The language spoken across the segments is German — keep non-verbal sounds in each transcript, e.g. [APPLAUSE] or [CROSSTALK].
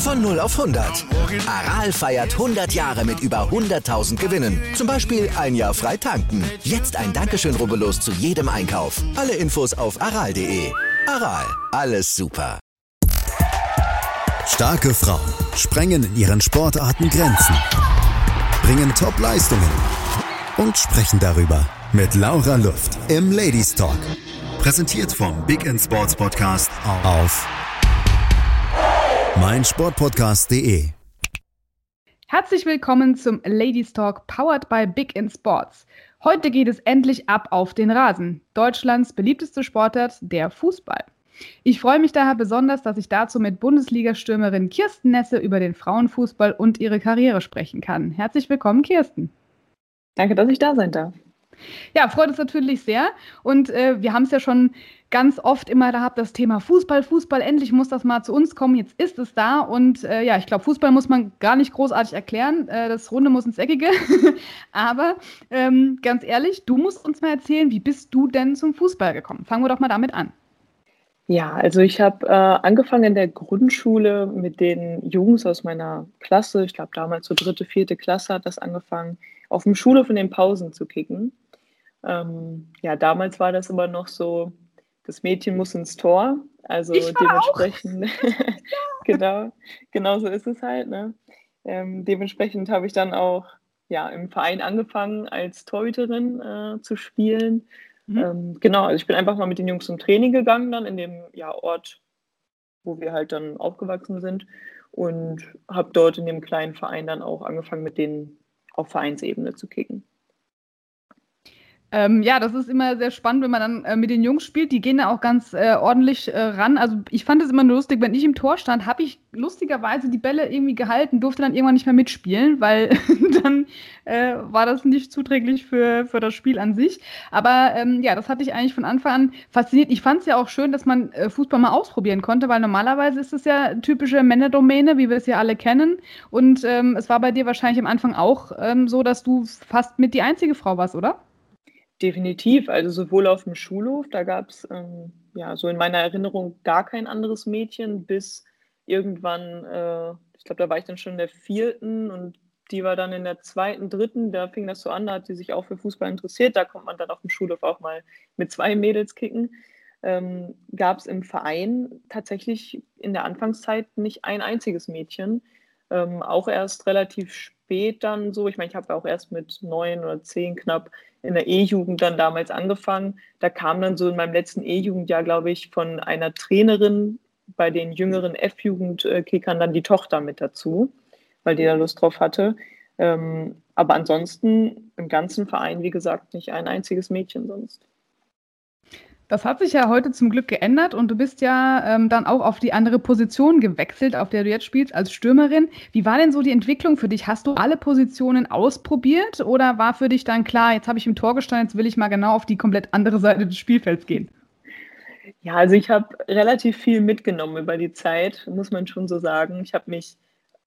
Von 0 auf 100. Aral feiert 100 Jahre mit über 100.000 Gewinnen. Zum Beispiel ein Jahr frei tanken. Jetzt ein Dankeschön, rubbellos zu jedem Einkauf. Alle Infos auf aral.de. Aral, alles super. Starke Frauen sprengen in ihren Sportarten Grenzen, bringen Top-Leistungen und sprechen darüber mit Laura Luft im Ladies Talk. Präsentiert vom Big End Sports Podcast auf meinsportpodcast.de. Herzlich willkommen zum Ladies Talk powered by Big in Sports. Heute geht es endlich ab auf den Rasen. Deutschlands beliebteste Sportart, der Fußball. Ich freue mich daher besonders, dass ich dazu mit Bundesliga-Stürmerin Kirsten Nesse über den Frauenfußball und ihre Karriere sprechen kann. Herzlich willkommen, Kirsten. Danke, dass ich da sein darf. Ja, freut uns natürlich sehr. Und äh, wir haben es ja schon ganz oft immer gehabt, das Thema Fußball, Fußball, endlich muss das mal zu uns kommen, jetzt ist es da. Und äh, ja, ich glaube, Fußball muss man gar nicht großartig erklären. Äh, das Runde muss ins Eckige. [LAUGHS] Aber ähm, ganz ehrlich, du musst uns mal erzählen, wie bist du denn zum Fußball gekommen? Fangen wir doch mal damit an. Ja, also ich habe äh, angefangen in der Grundschule mit den Jungs aus meiner Klasse. Ich glaube, damals so dritte, vierte Klasse hat das angefangen, auf dem Schulhof in den Pausen zu kicken. Ähm, ja, damals war das immer noch so, das Mädchen muss ins Tor. Also dementsprechend, [LAUGHS] [LAUGHS] genau, genau so ist es halt. Ne? Ähm, dementsprechend habe ich dann auch ja, im Verein angefangen, als Torhüterin äh, zu spielen. Mhm. Ähm, genau, also ich bin einfach mal mit den Jungs zum Training gegangen, dann in dem ja, Ort, wo wir halt dann aufgewachsen sind. Und habe dort in dem kleinen Verein dann auch angefangen, mit denen auf Vereinsebene zu kicken. Ähm, ja, das ist immer sehr spannend, wenn man dann äh, mit den Jungs spielt. Die gehen da auch ganz äh, ordentlich äh, ran. Also ich fand es immer nur lustig, wenn ich im Tor stand, habe ich lustigerweise die Bälle irgendwie gehalten, durfte dann irgendwann nicht mehr mitspielen, weil [LAUGHS] dann äh, war das nicht zuträglich für, für das Spiel an sich. Aber ähm, ja, das hatte ich eigentlich von Anfang an fasziniert. Ich fand es ja auch schön, dass man äh, Fußball mal ausprobieren konnte, weil normalerweise ist es ja typische Männerdomäne, wie wir es ja alle kennen. Und ähm, es war bei dir wahrscheinlich am Anfang auch ähm, so, dass du fast mit die einzige Frau warst, oder? Definitiv, also sowohl auf dem Schulhof, da gab es ähm, ja so in meiner Erinnerung gar kein anderes Mädchen, bis irgendwann, äh, ich glaube, da war ich dann schon in der vierten und die war dann in der zweiten, dritten, da fing das so an, da hat sie sich auch für Fußball interessiert, da kommt man dann auf dem Schulhof auch mal mit zwei Mädels kicken. Ähm, gab es im Verein tatsächlich in der Anfangszeit nicht ein einziges Mädchen. Ähm, auch erst relativ spät dann so. Ich meine, ich habe auch erst mit neun oder zehn knapp in der E-Jugend dann damals angefangen. Da kam dann so in meinem letzten E-Jugendjahr, glaube ich, von einer Trainerin bei den jüngeren F-Jugendkickern dann die Tochter mit dazu, weil die da Lust drauf hatte. Ähm, aber ansonsten im ganzen Verein, wie gesagt, nicht ein einziges Mädchen sonst. Das hat sich ja heute zum Glück geändert und du bist ja ähm, dann auch auf die andere Position gewechselt, auf der du jetzt spielst als Stürmerin. Wie war denn so die Entwicklung für dich? Hast du alle Positionen ausprobiert oder war für dich dann klar, jetzt habe ich im Tor gestanden, jetzt will ich mal genau auf die komplett andere Seite des Spielfelds gehen? Ja, also ich habe relativ viel mitgenommen über die Zeit, muss man schon so sagen. Ich habe mich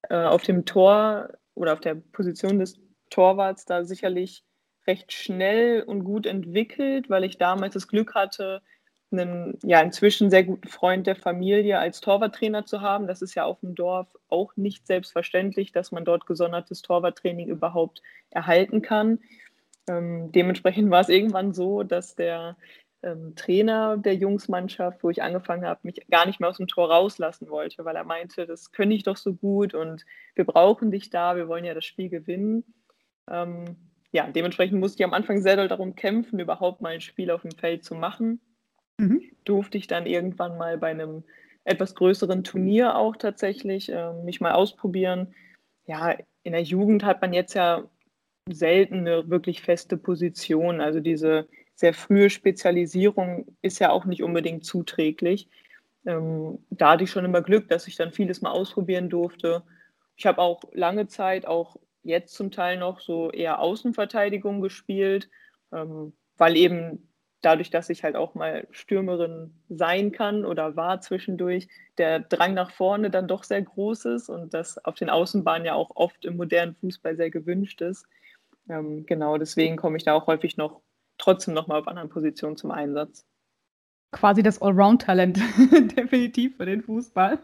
äh, auf dem Tor oder auf der Position des Torwarts da sicherlich recht schnell und gut entwickelt, weil ich damals das Glück hatte, einen ja inzwischen sehr guten Freund der Familie als Torwarttrainer zu haben. Das ist ja auf dem Dorf auch nicht selbstverständlich, dass man dort gesondertes Torwarttraining überhaupt erhalten kann. Ähm, dementsprechend war es irgendwann so, dass der ähm, Trainer der Jungsmannschaft, wo ich angefangen habe, mich gar nicht mehr aus dem Tor rauslassen wollte, weil er meinte, das könnte ich doch so gut und wir brauchen dich da, wir wollen ja das Spiel gewinnen. Ähm, ja, dementsprechend musste ich am Anfang sehr doll darum kämpfen, überhaupt mal ein Spiel auf dem Feld zu machen. Mhm. Durfte ich dann irgendwann mal bei einem etwas größeren Turnier auch tatsächlich äh, mich mal ausprobieren. Ja, in der Jugend hat man jetzt ja selten eine wirklich feste Position. Also diese sehr frühe Spezialisierung ist ja auch nicht unbedingt zuträglich. Ähm, da hatte ich schon immer Glück, dass ich dann vieles mal ausprobieren durfte ich habe auch lange Zeit, auch jetzt zum Teil noch so eher Außenverteidigung gespielt, ähm, weil eben dadurch, dass ich halt auch mal Stürmerin sein kann oder war zwischendurch, der Drang nach vorne dann doch sehr groß ist und das auf den Außenbahnen ja auch oft im modernen Fußball sehr gewünscht ist. Ähm, genau, deswegen komme ich da auch häufig noch trotzdem noch mal auf anderen Positionen zum Einsatz quasi das Allround-Talent, [LAUGHS] definitiv für den Fußball.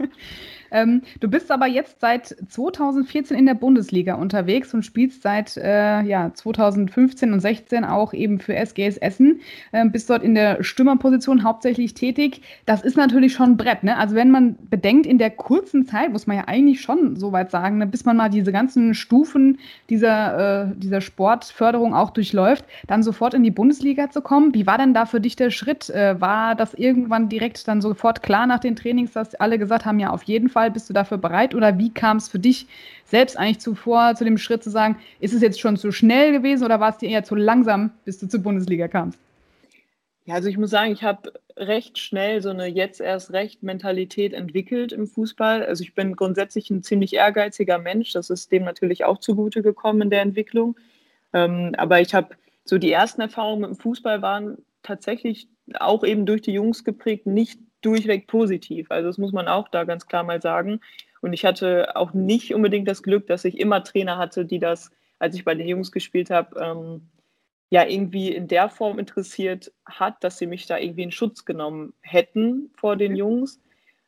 Ähm, du bist aber jetzt seit 2014 in der Bundesliga unterwegs und spielst seit äh, ja, 2015 und 16 auch eben für SGS Essen. Ähm, bist dort in der Stürmerposition hauptsächlich tätig. Das ist natürlich schon ein Brett. Ne? Also wenn man bedenkt, in der kurzen Zeit, muss man ja eigentlich schon so weit sagen, ne, bis man mal diese ganzen Stufen dieser, äh, dieser Sportförderung auch durchläuft, dann sofort in die Bundesliga zu kommen. Wie war denn da für dich der Schritt? Äh, war das irgendwann direkt dann sofort klar nach den Trainings, dass alle gesagt haben, ja, auf jeden Fall bist du dafür bereit? Oder wie kam es für dich selbst eigentlich zuvor zu dem Schritt zu sagen, ist es jetzt schon zu schnell gewesen oder war es dir eher zu langsam, bis du zur Bundesliga kamst? Ja, also ich muss sagen, ich habe recht schnell so eine jetzt erst recht Mentalität entwickelt im Fußball. Also ich bin grundsätzlich ein ziemlich ehrgeiziger Mensch. Das ist dem natürlich auch zugute gekommen in der Entwicklung. Ähm, aber ich habe so die ersten Erfahrungen mit dem Fußball waren tatsächlich auch eben durch die Jungs geprägt, nicht durchweg positiv. Also das muss man auch da ganz klar mal sagen. Und ich hatte auch nicht unbedingt das Glück, dass ich immer Trainer hatte, die das, als ich bei den Jungs gespielt habe, ähm, ja irgendwie in der Form interessiert hat, dass sie mich da irgendwie in Schutz genommen hätten vor den Jungs.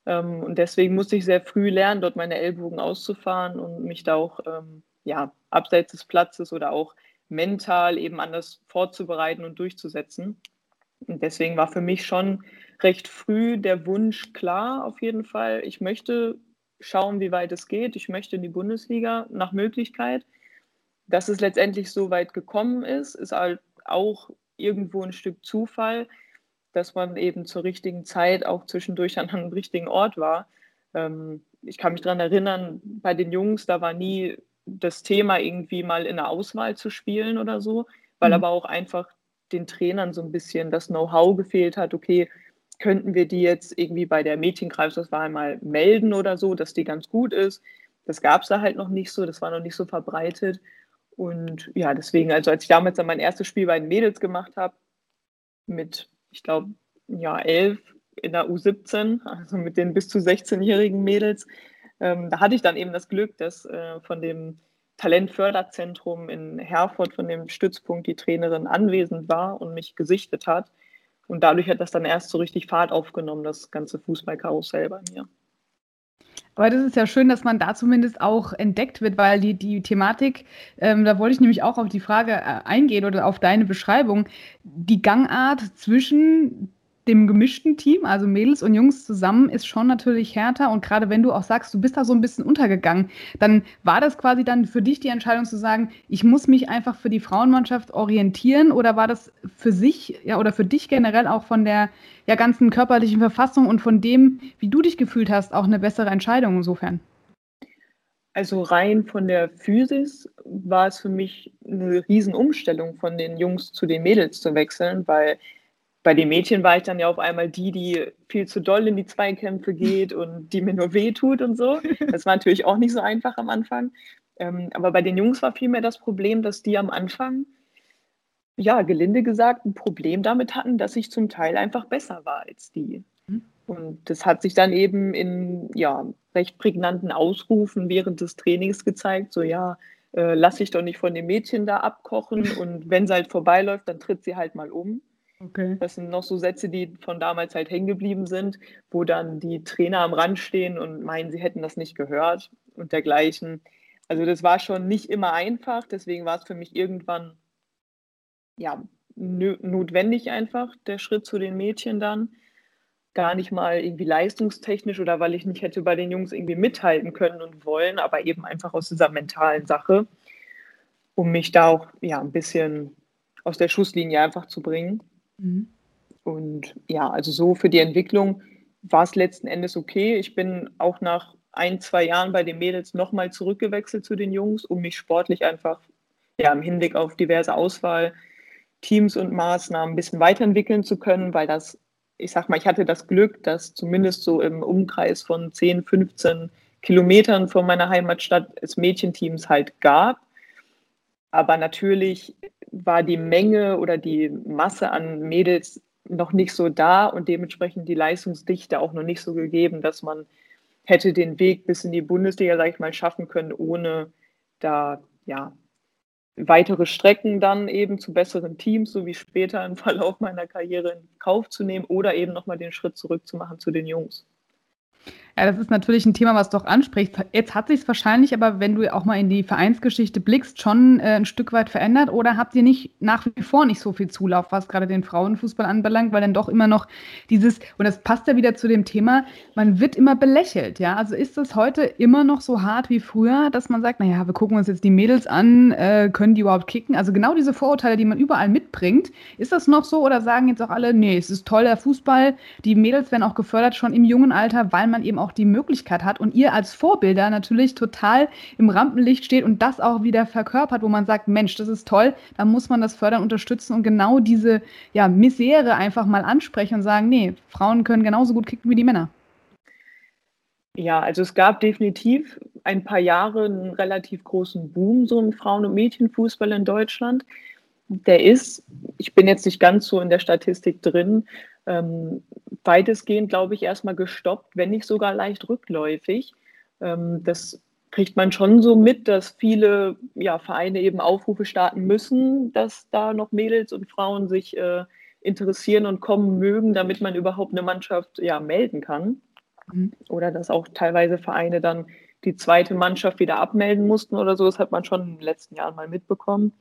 Ähm, und deswegen musste ich sehr früh lernen, dort meine Ellbogen auszufahren und mich da auch ähm, ja, abseits des Platzes oder auch mental eben anders vorzubereiten und durchzusetzen. Und deswegen war für mich schon recht früh der Wunsch klar, auf jeden Fall. Ich möchte schauen, wie weit es geht. Ich möchte in die Bundesliga nach Möglichkeit. Dass es letztendlich so weit gekommen ist, ist halt auch irgendwo ein Stück Zufall, dass man eben zur richtigen Zeit auch zwischendurch an einem richtigen Ort war. Ähm, ich kann mich daran erinnern, bei den Jungs, da war nie das Thema, irgendwie mal in der Auswahl zu spielen oder so, weil mhm. aber auch einfach den Trainern so ein bisschen das Know-how gefehlt hat, okay, könnten wir die jetzt irgendwie bei der Mädchenkreiswahl mal melden oder so, dass die ganz gut ist. Das gab es da halt noch nicht so, das war noch nicht so verbreitet. Und ja, deswegen, also als ich damals dann mein erstes Spiel bei den Mädels gemacht habe, mit, ich glaube, ja, elf in der U17, also mit den bis zu 16-jährigen Mädels, ähm, da hatte ich dann eben das Glück, dass äh, von dem Talentförderzentrum in Herford, von dem Stützpunkt, die Trainerin anwesend war und mich gesichtet hat. Und dadurch hat das dann erst so richtig Fahrt aufgenommen, das ganze Fußballkarussell bei mir. Aber das ist ja schön, dass man da zumindest auch entdeckt wird, weil die, die Thematik, ähm, da wollte ich nämlich auch auf die Frage äh, eingehen oder auf deine Beschreibung, die Gangart zwischen dem gemischten Team, also Mädels und Jungs zusammen, ist schon natürlich härter. Und gerade wenn du auch sagst, du bist da so ein bisschen untergegangen, dann war das quasi dann für dich die Entscheidung zu sagen, ich muss mich einfach für die Frauenmannschaft orientieren oder war das für sich ja oder für dich generell auch von der ja, ganzen körperlichen Verfassung und von dem, wie du dich gefühlt hast, auch eine bessere Entscheidung insofern? Also rein von der Physis war es für mich eine Riesenumstellung von den Jungs zu den Mädels zu wechseln, weil bei den Mädchen war ich dann ja auf einmal die, die viel zu doll in die Zweikämpfe geht und die mir nur wehtut und so. Das war natürlich auch nicht so einfach am Anfang. Ähm, aber bei den Jungs war vielmehr das Problem, dass die am Anfang, ja, gelinde gesagt, ein Problem damit hatten, dass ich zum Teil einfach besser war als die. Mhm. Und das hat sich dann eben in ja, recht prägnanten Ausrufen während des Trainings gezeigt, so ja, äh, lass ich doch nicht von dem Mädchen da abkochen [LAUGHS] und wenn sie halt vorbeiläuft, dann tritt sie halt mal um. Okay. Das sind noch so Sätze, die von damals halt hängen geblieben sind, wo dann die Trainer am Rand stehen und meinen, sie hätten das nicht gehört und dergleichen. Also das war schon nicht immer einfach, deswegen war es für mich irgendwann ja, notwendig einfach, der Schritt zu den Mädchen dann. Gar nicht mal irgendwie leistungstechnisch oder weil ich nicht hätte bei den Jungs irgendwie mithalten können und wollen, aber eben einfach aus dieser mentalen Sache, um mich da auch ja, ein bisschen aus der Schusslinie einfach zu bringen. Mhm. Und ja, also so für die Entwicklung war es letzten Endes okay. Ich bin auch nach ein, zwei Jahren bei den Mädels nochmal zurückgewechselt zu den Jungs, um mich sportlich einfach ja, im Hinblick auf diverse Auswahlteams und Maßnahmen ein bisschen weiterentwickeln zu können, weil das, ich sag mal, ich hatte das Glück, dass zumindest so im Umkreis von 10, 15 Kilometern von meiner Heimatstadt es Mädchenteams halt gab. Aber natürlich war die Menge oder die Masse an Mädels noch nicht so da und dementsprechend die Leistungsdichte auch noch nicht so gegeben, dass man hätte den Weg bis in die Bundesliga, sage ich mal, schaffen können, ohne da ja weitere Strecken dann eben zu besseren Teams, so wie später im [LAUGHS] Verlauf meiner Karriere in Kauf zu nehmen oder eben nochmal den Schritt zurück zu machen zu den Jungs. Ja, das ist natürlich ein Thema, was doch anspricht. Jetzt hat sich es wahrscheinlich aber, wenn du auch mal in die Vereinsgeschichte blickst, schon äh, ein Stück weit verändert. Oder habt ihr nicht nach wie vor nicht so viel Zulauf, was gerade den Frauenfußball anbelangt, weil dann doch immer noch dieses, und das passt ja wieder zu dem Thema, man wird immer belächelt. Ja, also ist das heute immer noch so hart wie früher, dass man sagt, naja, wir gucken uns jetzt die Mädels an, äh, können die überhaupt kicken? Also genau diese Vorurteile, die man überall mitbringt, ist das noch so oder sagen jetzt auch alle, nee, es ist toll der Fußball, die Mädels werden auch gefördert schon im jungen Alter, weil man eben auch die Möglichkeit hat und ihr als Vorbilder natürlich total im Rampenlicht steht und das auch wieder verkörpert, wo man sagt, Mensch, das ist toll, da muss man das fördern, unterstützen und genau diese ja, Misere einfach mal ansprechen und sagen, nee, Frauen können genauso gut kicken wie die Männer. Ja, also es gab definitiv ein paar Jahre einen relativ großen Boom so im Frauen- und Mädchenfußball in Deutschland. Der ist, ich bin jetzt nicht ganz so in der Statistik drin, ähm, weitestgehend, glaube ich, erstmal gestoppt, wenn nicht sogar leicht rückläufig. Ähm, das kriegt man schon so mit, dass viele ja, Vereine eben Aufrufe starten müssen, dass da noch Mädels und Frauen sich äh, interessieren und kommen mögen, damit man überhaupt eine Mannschaft ja, melden kann. Mhm. Oder dass auch teilweise Vereine dann die zweite Mannschaft wieder abmelden mussten oder so. Das hat man schon in den letzten Jahren mal mitbekommen.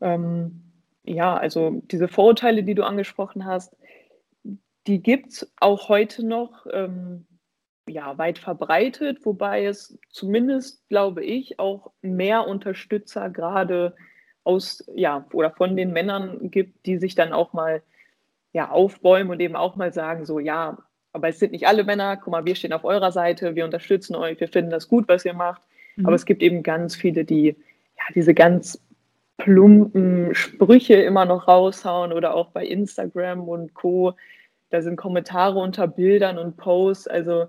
Ähm, ja, also diese Vorurteile, die du angesprochen hast, die gibt es auch heute noch ähm, ja, weit verbreitet, wobei es zumindest, glaube ich, auch mehr Unterstützer gerade aus, ja, oder von den Männern gibt, die sich dann auch mal ja, aufbäumen und eben auch mal sagen, so, ja, aber es sind nicht alle Männer, guck mal, wir stehen auf eurer Seite, wir unterstützen euch, wir finden das gut, was ihr macht. Mhm. Aber es gibt eben ganz viele, die ja, diese ganz plumpen Sprüche immer noch raushauen oder auch bei Instagram und Co. Da sind Kommentare unter Bildern und Posts, also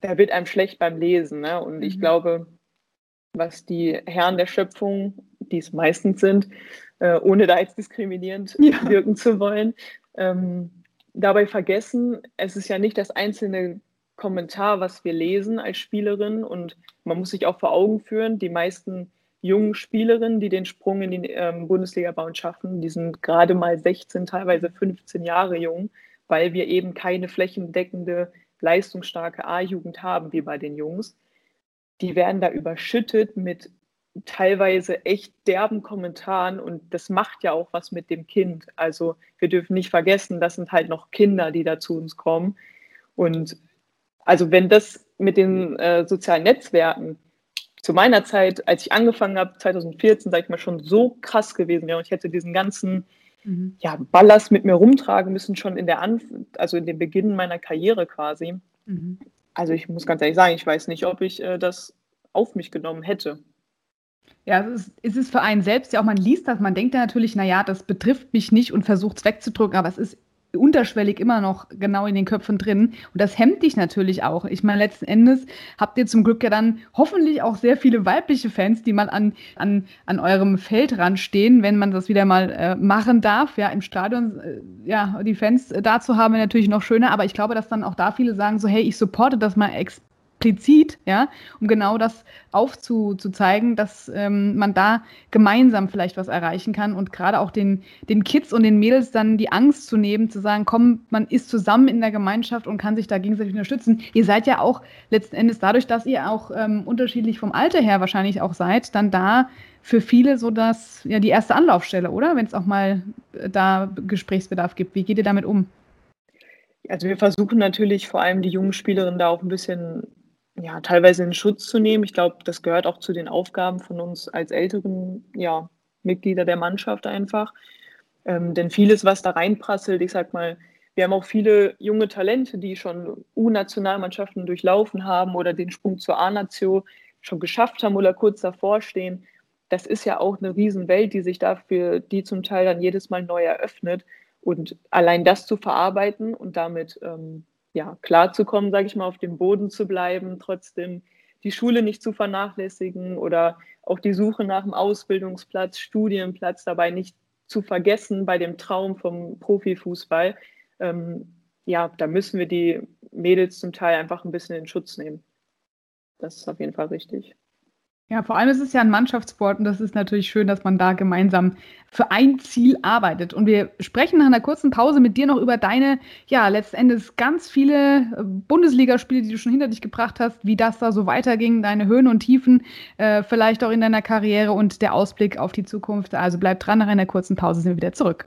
da wird einem schlecht beim Lesen. Ne? Und mhm. ich glaube, was die Herren der Schöpfung, die es meistens sind, äh, ohne da jetzt diskriminierend ja. wirken zu wollen, ähm, dabei vergessen, es ist ja nicht das einzelne Kommentar, was wir lesen als Spielerin und man muss sich auch vor Augen führen, die meisten jungen Spielerinnen, die den Sprung in die ähm, Bundesliga bauen schaffen. Die sind gerade mal 16, teilweise 15 Jahre jung, weil wir eben keine flächendeckende, leistungsstarke A-Jugend haben wie bei den Jungs. Die werden da überschüttet mit teilweise echt derben Kommentaren und das macht ja auch was mit dem Kind. Also wir dürfen nicht vergessen, das sind halt noch Kinder, die da zu uns kommen. Und also wenn das mit den äh, sozialen Netzwerken zu meiner Zeit, als ich angefangen habe, 2014, sag ich mal, schon so krass gewesen wäre und ich hätte diesen ganzen mhm. ja, Ballast mit mir rumtragen müssen, schon in der Anf also in dem Beginn meiner Karriere quasi. Mhm. Also ich muss ganz ehrlich sagen, ich weiß nicht, ob ich äh, das auf mich genommen hätte. Ja, es ist, es ist für einen selbst ja auch, man liest das, man denkt ja natürlich, naja, das betrifft mich nicht und versucht es wegzudrücken, aber es ist unterschwellig immer noch genau in den Köpfen drin. Und das hemmt dich natürlich auch. Ich meine, letzten Endes habt ihr zum Glück ja dann hoffentlich auch sehr viele weibliche Fans, die mal an, an, an eurem Feldrand stehen, wenn man das wieder mal äh, machen darf. Ja, im Stadion, äh, ja, die Fans äh, da zu haben, natürlich noch schöner. Aber ich glaube, dass dann auch da viele sagen so, hey, ich supporte das mal ex explizit, ja, um genau das aufzuzeigen, dass ähm, man da gemeinsam vielleicht was erreichen kann und gerade auch den, den Kids und den Mädels dann die Angst zu nehmen, zu sagen, komm, man ist zusammen in der Gemeinschaft und kann sich da gegenseitig unterstützen. Ihr seid ja auch letzten Endes dadurch, dass ihr auch ähm, unterschiedlich vom Alter her wahrscheinlich auch seid, dann da für viele so dass ja die erste Anlaufstelle, oder? Wenn es auch mal äh, da Gesprächsbedarf gibt. Wie geht ihr damit um? Also wir versuchen natürlich vor allem die jungen Spielerinnen da auch ein bisschen ja, teilweise in Schutz zu nehmen. Ich glaube, das gehört auch zu den Aufgaben von uns als älteren ja, Mitglieder der Mannschaft einfach. Ähm, denn vieles, was da reinprasselt, ich sag mal, wir haben auch viele junge Talente, die schon U-Nationalmannschaften durchlaufen haben oder den Sprung zur A-Nation schon geschafft haben oder kurz davor stehen. Das ist ja auch eine Riesenwelt, die sich dafür, die zum Teil dann jedes Mal neu eröffnet. Und allein das zu verarbeiten und damit ähm, ja, klarzukommen, sage ich mal, auf dem Boden zu bleiben, trotzdem die Schule nicht zu vernachlässigen oder auch die Suche nach einem Ausbildungsplatz, Studienplatz dabei nicht zu vergessen bei dem Traum vom Profifußball. Ähm, ja, da müssen wir die Mädels zum Teil einfach ein bisschen in Schutz nehmen. Das ist auf jeden Fall richtig. Ja, vor allem ist es ja ein Mannschaftssport und das ist natürlich schön, dass man da gemeinsam für ein Ziel arbeitet. Und wir sprechen nach einer kurzen Pause mit dir noch über deine, ja, letztendlich ganz viele äh, Bundesligaspiele, die du schon hinter dich gebracht hast, wie das da so weiterging, deine Höhen und Tiefen, äh, vielleicht auch in deiner Karriere und der Ausblick auf die Zukunft. Also bleib dran, nach einer kurzen Pause sind wir wieder zurück.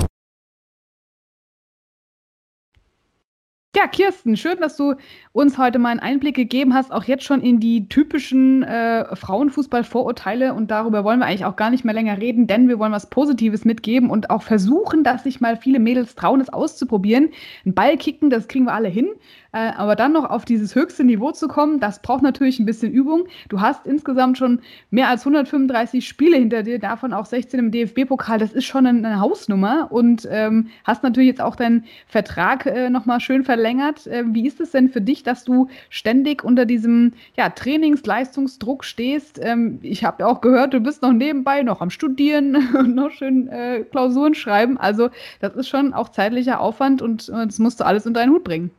Ja, Kirsten, schön, dass du uns heute mal einen Einblick gegeben hast, auch jetzt schon in die typischen äh, Frauenfußball-Vorurteile. Und darüber wollen wir eigentlich auch gar nicht mehr länger reden, denn wir wollen was Positives mitgeben und auch versuchen, dass sich mal viele Mädels trauen, es auszuprobieren. Ein Ball kicken, das kriegen wir alle hin. Äh, aber dann noch auf dieses höchste Niveau zu kommen, das braucht natürlich ein bisschen Übung. Du hast insgesamt schon mehr als 135 Spiele hinter dir, davon auch 16 im DFB-Pokal. Das ist schon eine, Hausnummer und ähm, hast natürlich jetzt auch deinen Vertrag äh, nochmal schön verlängert. Äh, wie ist es denn für dich, dass du ständig unter diesem ja, Trainingsleistungsdruck stehst? Ähm, ich habe ja auch gehört, du bist noch nebenbei noch am Studieren [LAUGHS] und noch schön äh, Klausuren schreiben. Also das ist schon auch zeitlicher Aufwand und das musst du alles unter einen Hut bringen.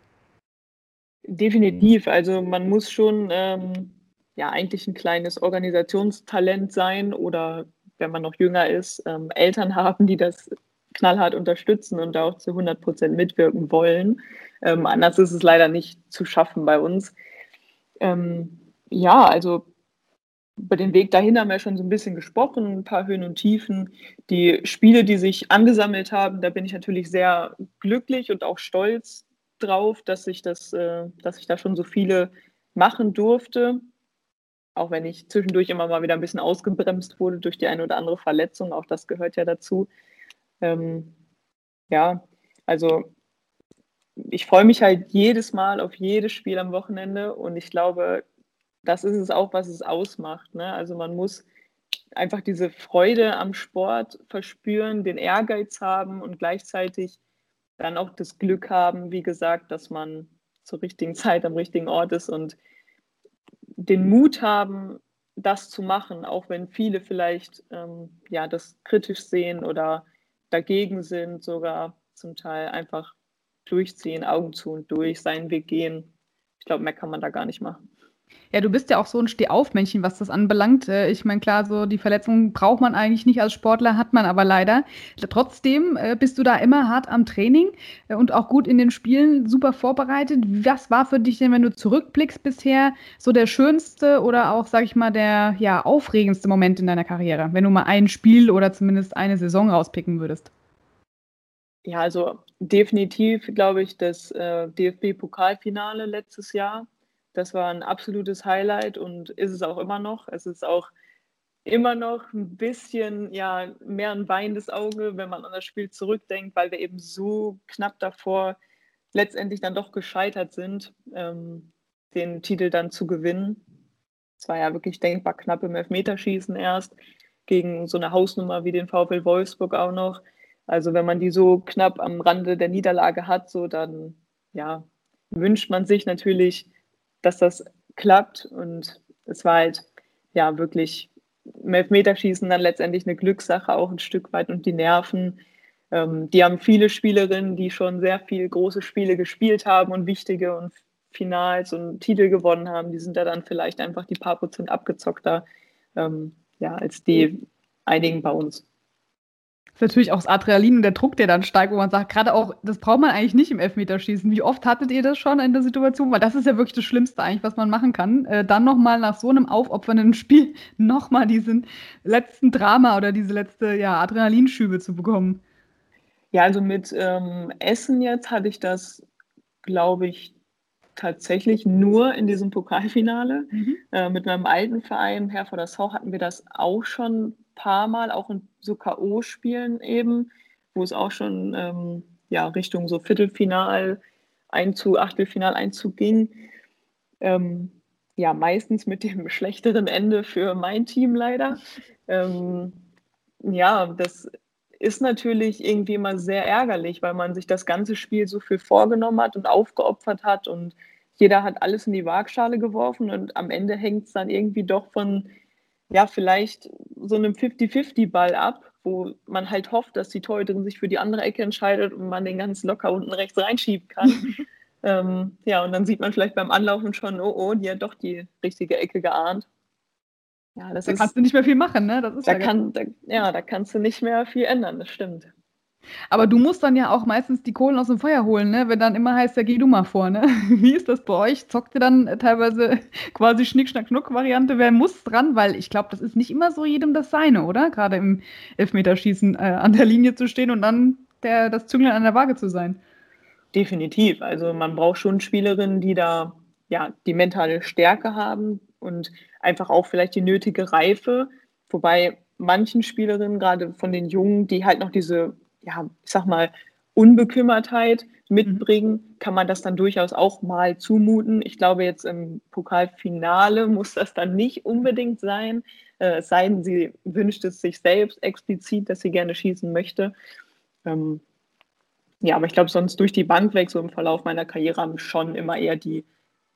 Definitiv. Also man muss schon ähm, ja eigentlich ein kleines Organisationstalent sein oder wenn man noch jünger ist, ähm, Eltern [LAUGHS] haben, die das knallhart unterstützen und da auch zu 100 Prozent mitwirken wollen. Ähm, anders ist es leider nicht zu schaffen bei uns. Ähm, ja, also über den Weg dahin haben wir schon so ein bisschen gesprochen, ein paar Höhen und Tiefen. Die Spiele, die sich angesammelt haben, da bin ich natürlich sehr glücklich und auch stolz drauf, dass ich das, äh, dass ich da schon so viele machen durfte. Auch wenn ich zwischendurch immer mal wieder ein bisschen ausgebremst wurde durch die eine oder andere Verletzung, auch das gehört ja dazu. Ähm, ja, also ich freue mich halt jedes Mal auf jedes Spiel am Wochenende und ich glaube, das ist es auch, was es ausmacht. Ne? Also man muss einfach diese Freude am Sport verspüren, den Ehrgeiz haben und gleichzeitig dann auch das Glück haben, wie gesagt, dass man zur richtigen Zeit am richtigen Ort ist und den Mut haben, das zu machen, auch wenn viele vielleicht ähm, ja, das kritisch sehen oder dagegen sind, sogar zum Teil einfach durchziehen, Augen zu und durch, seinen Weg gehen. Ich glaube, mehr kann man da gar nicht machen. Ja, du bist ja auch so ein Stehaufmännchen, was das anbelangt. Äh, ich meine, klar, so die Verletzungen braucht man eigentlich nicht als Sportler, hat man aber leider. Trotzdem äh, bist du da immer hart am Training äh, und auch gut in den Spielen, super vorbereitet. Was war für dich denn, wenn du zurückblickst bisher, so der schönste oder auch, sag ich mal, der ja, aufregendste Moment in deiner Karriere, wenn du mal ein Spiel oder zumindest eine Saison rauspicken würdest? Ja, also definitiv, glaube ich, das DFB-Pokalfinale letztes Jahr das war ein absolutes Highlight und ist es auch immer noch. Es ist auch immer noch ein bisschen ja, mehr ein weinendes Auge, wenn man an das Spiel zurückdenkt, weil wir eben so knapp davor letztendlich dann doch gescheitert sind, ähm, den Titel dann zu gewinnen. Es war ja wirklich denkbar knapp im Elfmeterschießen erst, gegen so eine Hausnummer wie den VfL Wolfsburg auch noch. Also wenn man die so knapp am Rande der Niederlage hat, so dann ja, wünscht man sich natürlich dass das klappt. Und es war halt ja wirklich im Elfmeterschießen dann letztendlich eine Glückssache auch ein Stück weit und die Nerven. Ähm, die haben viele Spielerinnen, die schon sehr viele große Spiele gespielt haben und wichtige und Finals und Titel gewonnen haben. Die sind da dann vielleicht einfach die paar Prozent abgezockter ähm, ja, als die einigen bei uns. Ist natürlich auch das Adrenalin und der Druck, der dann steigt, wo man sagt, gerade auch, das braucht man eigentlich nicht im Elfmeterschießen. Wie oft hattet ihr das schon in der Situation? Weil das ist ja wirklich das Schlimmste eigentlich, was man machen kann. Äh, dann nochmal nach so einem aufopfernden [LAUGHS] Spiel nochmal diesen letzten Drama oder diese letzte ja, Adrenalinschübe zu bekommen. Ja, also mit ähm, Essen jetzt hatte ich das, glaube ich, tatsächlich nur in diesem Pokalfinale. Mhm. Äh, mit meinem alten Verein, Herr vor der Sau, hatten wir das auch schon paar Mal, auch in so K.O.-Spielen eben, wo es auch schon ähm, ja, Richtung so Viertelfinal, Einzug, Achtelfinal-Einzug ging. Ähm, ja, meistens mit dem [LAUGHS] schlechteren Ende für mein Team leider. Ähm, ja, das ist natürlich irgendwie immer sehr ärgerlich, weil man sich das ganze Spiel so viel vorgenommen hat und aufgeopfert hat und jeder hat alles in die Waagschale geworfen und am Ende hängt es dann irgendwie doch von, ja, vielleicht so einem 50-50-Ball ab, wo man halt hofft, dass die Torhüterin sich für die andere Ecke entscheidet und man den ganz locker unten rechts reinschieben kann. [LAUGHS] ähm, ja, und dann sieht man vielleicht beim Anlaufen schon, oh, oh, die hat doch die richtige Ecke geahnt. Ja, das da ist, kannst du nicht mehr viel machen, ne? Das ist da ja, kann, da, ja, da kannst du nicht mehr viel ändern, das stimmt. Aber du musst dann ja auch meistens die Kohlen aus dem Feuer holen, ne? Wenn dann immer heißt, ja, geh du mal vor, ne? [LAUGHS] Wie ist das bei euch? Zockt ihr dann teilweise [LAUGHS] quasi Schnick, Schnack, Schnuck-Variante? Wer muss dran? Weil ich glaube, das ist nicht immer so jedem das Seine, oder? Gerade im Elfmeterschießen äh, an der Linie zu stehen und dann der, das Zünglein an der Waage zu sein. Definitiv. Also man braucht schon Spielerinnen, die da ja die mentale Stärke haben und einfach auch vielleicht die nötige Reife. Wobei manchen Spielerinnen, gerade von den Jungen, die halt noch diese, ja, ich sag mal, Unbekümmertheit mitbringen, kann man das dann durchaus auch mal zumuten. Ich glaube, jetzt im Pokalfinale [LAUGHS] muss das dann nicht unbedingt sein, äh, es sei denn, sie wünscht es sich selbst explizit, dass sie gerne schießen möchte. Ähm, ja, aber ich glaube, sonst durch die Bank weg, so im Verlauf meiner Karriere, haben schon immer eher die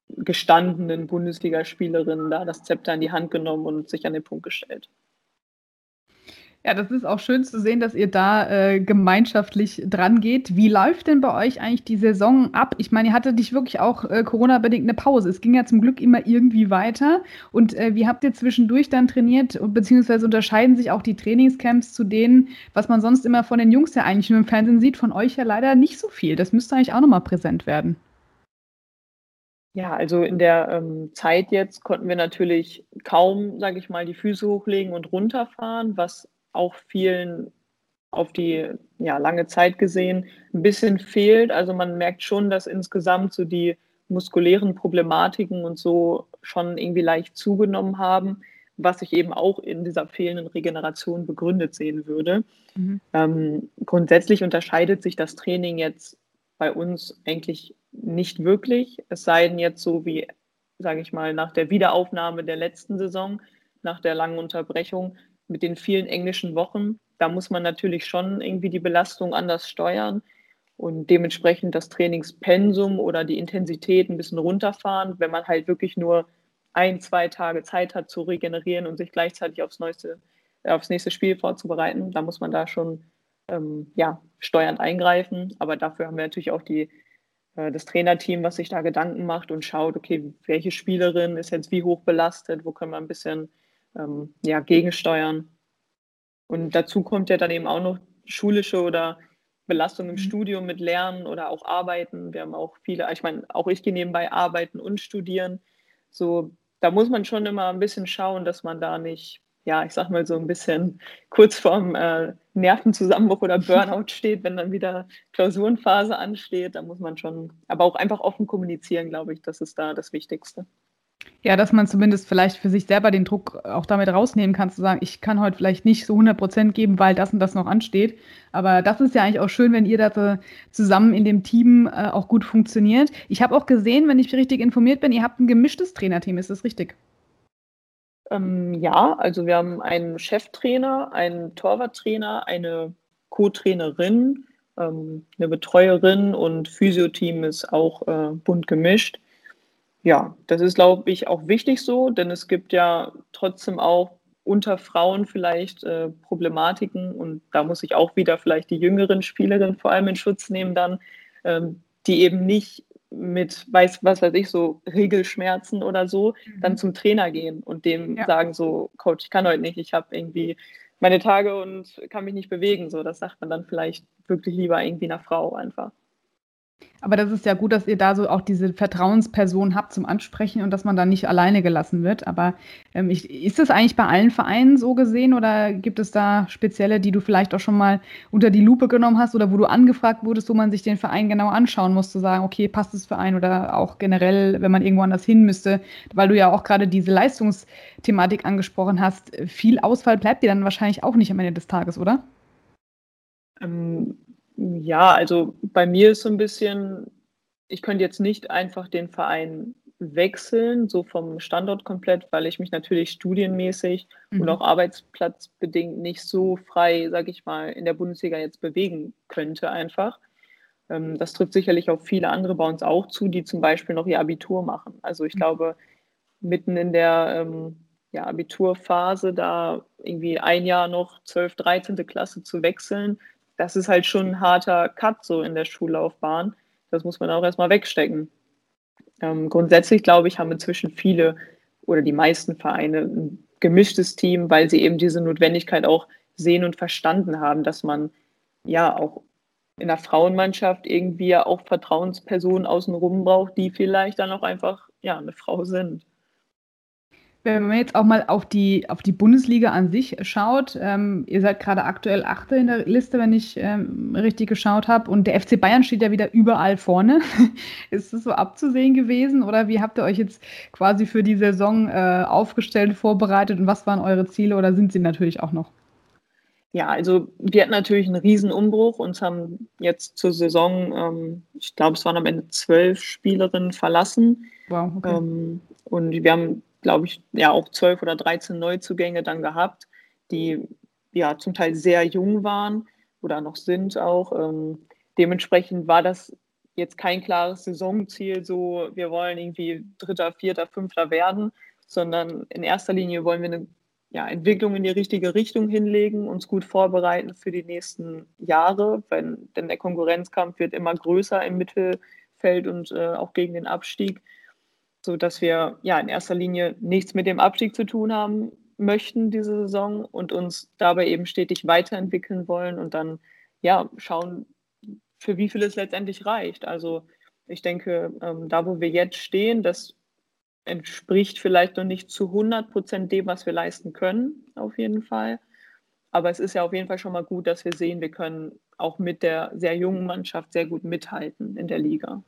gestandenen Bundesligaspielerinnen da das Zepter in die Hand genommen und sich an den Punkt gestellt. Ja, das ist auch schön zu sehen, dass ihr da äh, gemeinschaftlich dran geht. Wie läuft denn bei euch eigentlich die Saison ab? Ich meine, ihr hattet dich wirklich auch äh, Corona-bedingt eine Pause. Es ging ja zum Glück immer irgendwie weiter. Und äh, wie habt ihr zwischendurch dann trainiert? Beziehungsweise unterscheiden sich auch die Trainingscamps zu denen, was man sonst immer von den Jungs ja eigentlich nur im Fernsehen sieht, von euch ja leider nicht so viel. Das müsste eigentlich auch nochmal präsent werden. Ja, also in der ähm, Zeit jetzt konnten wir natürlich kaum, sage ich mal, die Füße hochlegen und runterfahren, was auch vielen auf die ja, lange Zeit gesehen ein bisschen fehlt. Also man merkt schon, dass insgesamt so die muskulären Problematiken und so schon irgendwie leicht zugenommen haben, was ich eben auch in dieser fehlenden Regeneration begründet sehen würde. Mhm. Ähm, grundsätzlich unterscheidet sich das Training jetzt bei uns eigentlich nicht wirklich. Es sei denn jetzt so wie, sage ich mal, nach der Wiederaufnahme der letzten Saison, nach der langen Unterbrechung mit den vielen englischen Wochen. Da muss man natürlich schon irgendwie die Belastung anders steuern und dementsprechend das Trainingspensum oder die Intensität ein bisschen runterfahren, wenn man halt wirklich nur ein, zwei Tage Zeit hat zu regenerieren und sich gleichzeitig aufs, neueste, aufs nächste Spiel vorzubereiten. Da muss man da schon ähm, ja, steuernd eingreifen. Aber dafür haben wir natürlich auch die, äh, das Trainerteam, was sich da Gedanken macht und schaut, okay, welche Spielerin ist jetzt wie hoch belastet, wo können wir ein bisschen ähm, ja, gegensteuern. Und dazu kommt ja dann eben auch noch schulische oder Belastung im mhm. Studium mit Lernen oder auch Arbeiten. Wir haben auch viele, ich meine, auch ich gehe nebenbei arbeiten und studieren. So, da muss man schon immer ein bisschen schauen, dass man da nicht ja, ich sag mal so ein bisschen [LAUGHS] kurz vorm äh, Nervenzusammenbruch oder Burnout [LAUGHS] steht, wenn dann wieder Klausurenphase ansteht. Da muss man schon, aber auch einfach offen kommunizieren, glaube ich, das ist da das Wichtigste. Ja, dass man zumindest vielleicht für sich selber den Druck auch damit rausnehmen kann, zu sagen, ich kann heute vielleicht nicht so 100 Prozent geben, weil das und das noch ansteht. Aber das ist ja eigentlich auch schön, wenn ihr da zusammen in dem Team äh, auch gut funktioniert. Ich habe auch gesehen, wenn ich richtig informiert bin, ihr habt ein gemischtes Trainerteam. Ist das richtig? Ähm, ja, also wir haben einen Cheftrainer, einen Torwarttrainer, eine Co-Trainerin, ähm, eine Betreuerin und Physioteam ist auch äh, bunt gemischt. Ja, das ist, glaube ich, auch wichtig so, denn es gibt ja trotzdem auch unter Frauen vielleicht äh, Problematiken und da muss ich auch wieder vielleicht die jüngeren Spielerinnen vor allem in Schutz nehmen dann, ähm, die eben nicht mit, weiß, was weiß ich, so Regelschmerzen oder so, mhm. dann zum Trainer gehen und dem ja. sagen so, Coach, ich kann heute nicht, ich habe irgendwie meine Tage und kann mich nicht bewegen. So, das sagt man dann vielleicht wirklich lieber irgendwie einer Frau einfach. Aber das ist ja gut, dass ihr da so auch diese Vertrauensperson habt zum Ansprechen und dass man da nicht alleine gelassen wird. Aber ähm, ich, ist das eigentlich bei allen Vereinen so gesehen oder gibt es da spezielle, die du vielleicht auch schon mal unter die Lupe genommen hast oder wo du angefragt wurdest, wo man sich den Verein genau anschauen muss, zu sagen, okay, passt das Verein oder auch generell, wenn man irgendwo anders hin müsste, weil du ja auch gerade diese Leistungsthematik angesprochen hast. Viel Ausfall bleibt dir dann wahrscheinlich auch nicht am Ende des Tages, oder? Ähm, ja, also bei mir ist so ein bisschen, ich könnte jetzt nicht einfach den Verein wechseln, so vom Standort komplett, weil ich mich natürlich studienmäßig mhm. und auch arbeitsplatzbedingt nicht so frei, sage ich mal, in der Bundesliga jetzt bewegen könnte einfach. Ähm, das trifft sicherlich auf viele andere bei uns auch zu, die zum Beispiel noch ihr Abitur machen. Also ich mhm. glaube, mitten in der ähm, ja, Abiturphase da irgendwie ein Jahr noch 12., 13. Klasse zu wechseln, das ist halt schon ein harter Cut so in der Schullaufbahn. Das muss man auch erstmal wegstecken. Ähm, grundsätzlich, glaube ich, haben inzwischen viele oder die meisten Vereine ein gemischtes Team, weil sie eben diese Notwendigkeit auch sehen und verstanden haben, dass man ja auch in der Frauenmannschaft irgendwie auch Vertrauenspersonen außenrum braucht, die vielleicht dann auch einfach ja eine Frau sind. Wenn man jetzt auch mal auf die, auf die Bundesliga an sich schaut, ähm, ihr seid gerade aktuell Achte in der Liste, wenn ich ähm, richtig geschaut habe, und der FC Bayern steht ja wieder überall vorne. [LAUGHS] Ist das so abzusehen gewesen oder wie habt ihr euch jetzt quasi für die Saison äh, aufgestellt, vorbereitet und was waren eure Ziele oder sind sie natürlich auch noch? Ja, also wir hatten natürlich einen riesen Umbruch. Uns haben jetzt zur Saison, ähm, ich glaube, es waren am Ende zwölf Spielerinnen verlassen. Wow, okay. Ähm, und wir haben glaube ich, ja auch zwölf oder 13 Neuzugänge dann gehabt, die ja zum Teil sehr jung waren oder noch sind auch. Ähm, dementsprechend war das jetzt kein klares Saisonziel, so wir wollen irgendwie Dritter, Vierter, Fünfter werden, sondern in erster Linie wollen wir eine ja, Entwicklung in die richtige Richtung hinlegen, uns gut vorbereiten für die nächsten Jahre, wenn, denn der Konkurrenzkampf wird immer größer im Mittelfeld und äh, auch gegen den Abstieg so dass wir ja in erster Linie nichts mit dem Abstieg zu tun haben möchten diese Saison und uns dabei eben stetig weiterentwickeln wollen und dann ja schauen, für wie viel es letztendlich reicht. Also ich denke, ähm, da wo wir jetzt stehen, das entspricht vielleicht noch nicht zu 100 Prozent dem, was wir leisten können, auf jeden Fall. Aber es ist ja auf jeden Fall schon mal gut, dass wir sehen, wir können auch mit der sehr jungen Mannschaft sehr gut mithalten in der Liga.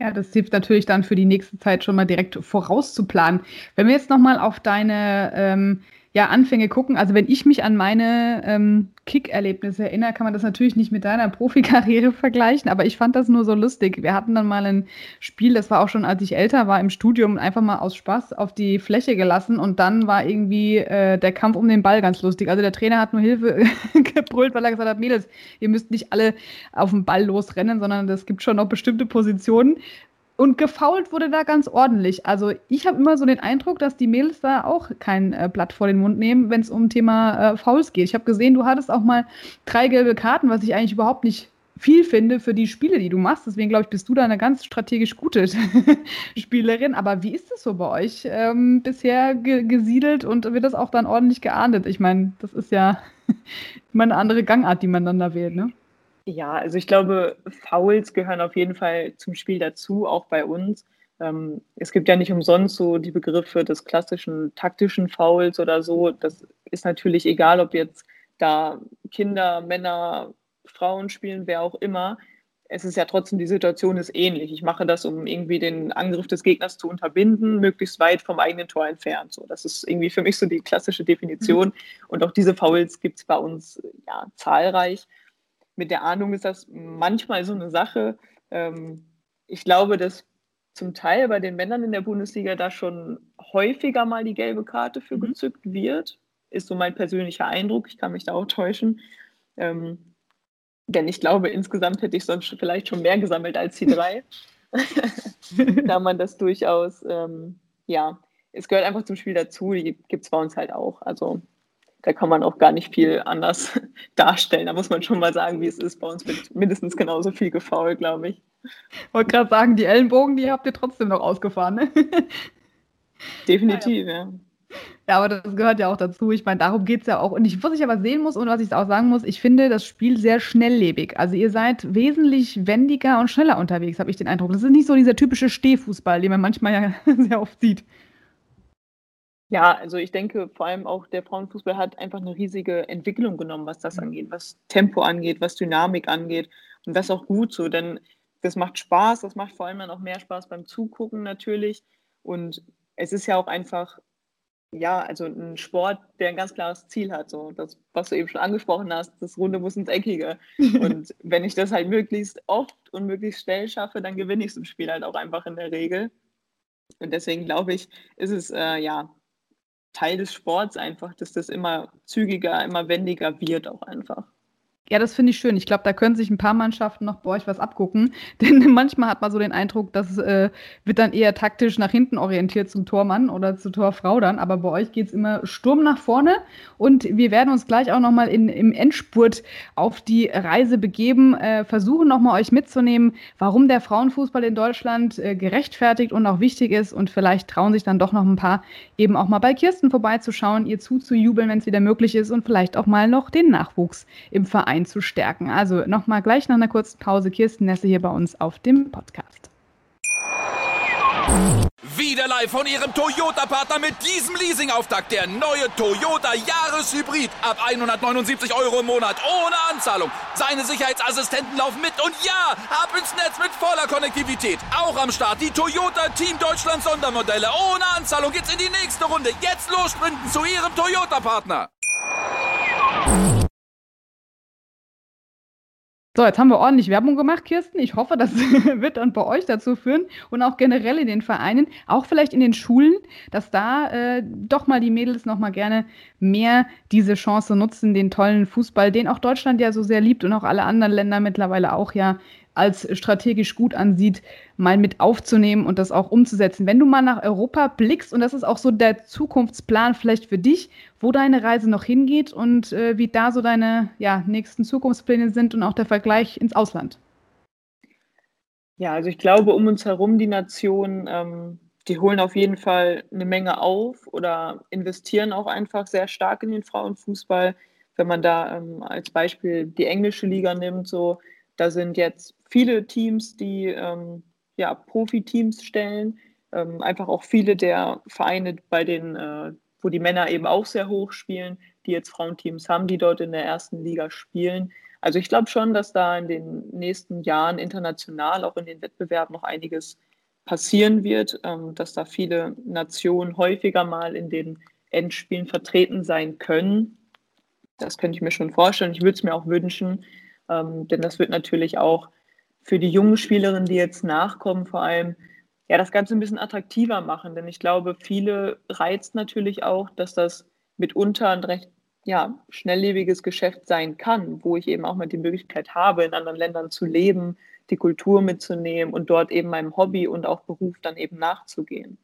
Ja, das hilft natürlich dann für die nächste Zeit schon mal direkt vorauszuplanen. Wenn wir jetzt nochmal auf deine ähm, ja, Anfänge gucken, also wenn ich mich an meine ähm, Kick-Erlebnisse erinnere, kann man das natürlich nicht mit deiner Profikarriere vergleichen, aber ich fand das nur so lustig. Wir hatten dann mal ein Spiel, das war auch schon, als ich älter war im Studium, einfach mal aus Spaß auf die Fläche gelassen und dann war irgendwie äh, der Kampf um den Ball ganz lustig. Also der Trainer hat nur Hilfe [LAUGHS] gebrüllt, weil er gesagt hat, Mädels, ihr müsst nicht alle auf den Ball losrennen, sondern es gibt schon noch bestimmte Positionen, und gefault wurde da ganz ordentlich. Also ich habe immer so den Eindruck, dass die Mädels da auch kein äh, Blatt vor den Mund nehmen, wenn es um Thema äh, Fouls geht. Ich habe gesehen, du hattest auch mal drei gelbe Karten, was ich eigentlich überhaupt nicht viel finde für die Spiele, die du machst. Deswegen glaube ich, bist du da eine ganz strategisch gute [LAUGHS] Spielerin. Aber wie ist es so bei euch ähm, bisher ge gesiedelt und wird das auch dann ordentlich geahndet? Ich meine, das ist ja [LAUGHS] immer eine andere Gangart, die man dann da wählt, ne? Ja, also ich glaube, Fouls gehören auf jeden Fall zum Spiel dazu, auch bei uns. Ähm, es gibt ja nicht umsonst so die Begriffe des klassischen taktischen Fouls oder so. Das ist natürlich egal, ob jetzt da Kinder, Männer, Frauen spielen, wer auch immer. Es ist ja trotzdem, die Situation ist ähnlich. Ich mache das, um irgendwie den Angriff des Gegners zu unterbinden, möglichst weit vom eigenen Tor entfernt. So, das ist irgendwie für mich so die klassische Definition. Mhm. Und auch diese Fouls gibt es bei uns ja zahlreich mit der Ahnung ist das manchmal so eine Sache. Ähm, ich glaube, dass zum Teil bei den Männern in der Bundesliga da schon häufiger mal die gelbe Karte für mhm. gezückt wird. Ist so mein persönlicher Eindruck. Ich kann mich da auch täuschen. Ähm, denn ich glaube, insgesamt hätte ich sonst vielleicht schon mehr gesammelt als die drei. [LAUGHS] da man das durchaus, ähm, ja, es gehört einfach zum Spiel dazu. Die gibt es bei uns halt auch. Also da kann man auch gar nicht viel anders [LAUGHS] darstellen. Da muss man schon mal sagen, wie es ist. Bei uns wird mindestens genauso viel gefault, glaube ich. Ich wollte gerade sagen, die Ellenbogen, die habt ihr trotzdem noch ausgefahren. Ne? [LAUGHS] Definitiv, ja. ja. Ja, aber das gehört ja auch dazu. Ich meine, darum geht es ja auch. Und ich, was ich aber sehen muss und was ich auch sagen muss, ich finde das Spiel sehr schnelllebig. Also ihr seid wesentlich wendiger und schneller unterwegs, habe ich den Eindruck. Das ist nicht so dieser typische Stehfußball, den man manchmal ja [LAUGHS] sehr oft sieht. Ja, also ich denke vor allem auch der Frauenfußball hat einfach eine riesige Entwicklung genommen, was das angeht, was Tempo angeht, was Dynamik angeht. Und das ist auch gut so, denn das macht Spaß, das macht vor allem dann auch mehr Spaß beim Zugucken natürlich. Und es ist ja auch einfach ja, also ein Sport, der ein ganz klares Ziel hat. So das, was du eben schon angesprochen hast, das Runde muss ins Eckige. [LAUGHS] Und wenn ich das halt möglichst oft und möglichst schnell schaffe, dann gewinne ich so ein Spiel halt auch einfach in der Regel. Und deswegen glaube ich, ist es äh, ja Teil des Sports einfach, dass das immer zügiger, immer wendiger wird auch einfach. Ja, das finde ich schön. Ich glaube, da können sich ein paar Mannschaften noch bei euch was abgucken. [LAUGHS] Denn manchmal hat man so den Eindruck, das äh, wird dann eher taktisch nach hinten orientiert zum Tormann oder zur Torfrau dann. Aber bei euch geht es immer Sturm nach vorne. Und wir werden uns gleich auch nochmal im Endspurt auf die Reise begeben, äh, versuchen nochmal euch mitzunehmen, warum der Frauenfußball in Deutschland äh, gerechtfertigt und auch wichtig ist. Und vielleicht trauen sich dann doch noch ein paar eben auch mal bei Kirsten vorbeizuschauen, ihr zuzujubeln, wenn es wieder möglich ist und vielleicht auch mal noch den Nachwuchs im Verein einzustärken. Also nochmal gleich nach einer kurzen Pause Kirsten Nesse hier bei uns auf dem Podcast. Wieder live von ihrem Toyota-Partner mit diesem Leasing-Auftakt. Der neue Toyota Jahreshybrid. Ab 179 Euro im Monat. Ohne Anzahlung. Seine Sicherheitsassistenten laufen mit. Und ja, ab ins Netz mit voller Konnektivität. Auch am Start die Toyota Team Deutschland Sondermodelle. Ohne Anzahlung geht's in die nächste Runde. Jetzt los zu ihrem Toyota-Partner. So, jetzt haben wir ordentlich Werbung gemacht, Kirsten. Ich hoffe, das [LAUGHS] wird dann bei euch dazu führen und auch generell in den Vereinen, auch vielleicht in den Schulen, dass da äh, doch mal die Mädels noch mal gerne mehr diese Chance nutzen, den tollen Fußball, den auch Deutschland ja so sehr liebt und auch alle anderen Länder mittlerweile auch ja als strategisch gut ansieht, mal mit aufzunehmen und das auch umzusetzen. Wenn du mal nach Europa blickst, und das ist auch so der Zukunftsplan vielleicht für dich, wo deine Reise noch hingeht und äh, wie da so deine ja, nächsten Zukunftspläne sind und auch der Vergleich ins Ausland. Ja, also ich glaube, um uns herum die Nationen, ähm, die holen auf jeden Fall eine Menge auf oder investieren auch einfach sehr stark in den Frauenfußball. Wenn man da ähm, als Beispiel die englische Liga nimmt, so da sind jetzt viele Teams, die ähm, ja, Profiteams stellen. Ähm, einfach auch viele der Vereine, bei denen, äh, wo die Männer eben auch sehr hoch spielen, die jetzt Frauenteams haben, die dort in der ersten Liga spielen. Also ich glaube schon, dass da in den nächsten Jahren international, auch in den Wettbewerben, noch einiges passieren wird, ähm, dass da viele Nationen häufiger mal in den Endspielen vertreten sein können. Das könnte ich mir schon vorstellen. Ich würde es mir auch wünschen, ähm, denn das wird natürlich auch für die jungen Spielerinnen, die jetzt nachkommen, vor allem ja das Ganze ein bisschen attraktiver machen. Denn ich glaube, viele reizt natürlich auch, dass das mitunter ein recht ja, schnelllebiges Geschäft sein kann, wo ich eben auch mal die Möglichkeit habe, in anderen Ländern zu leben, die Kultur mitzunehmen und dort eben meinem Hobby und auch Beruf dann eben nachzugehen.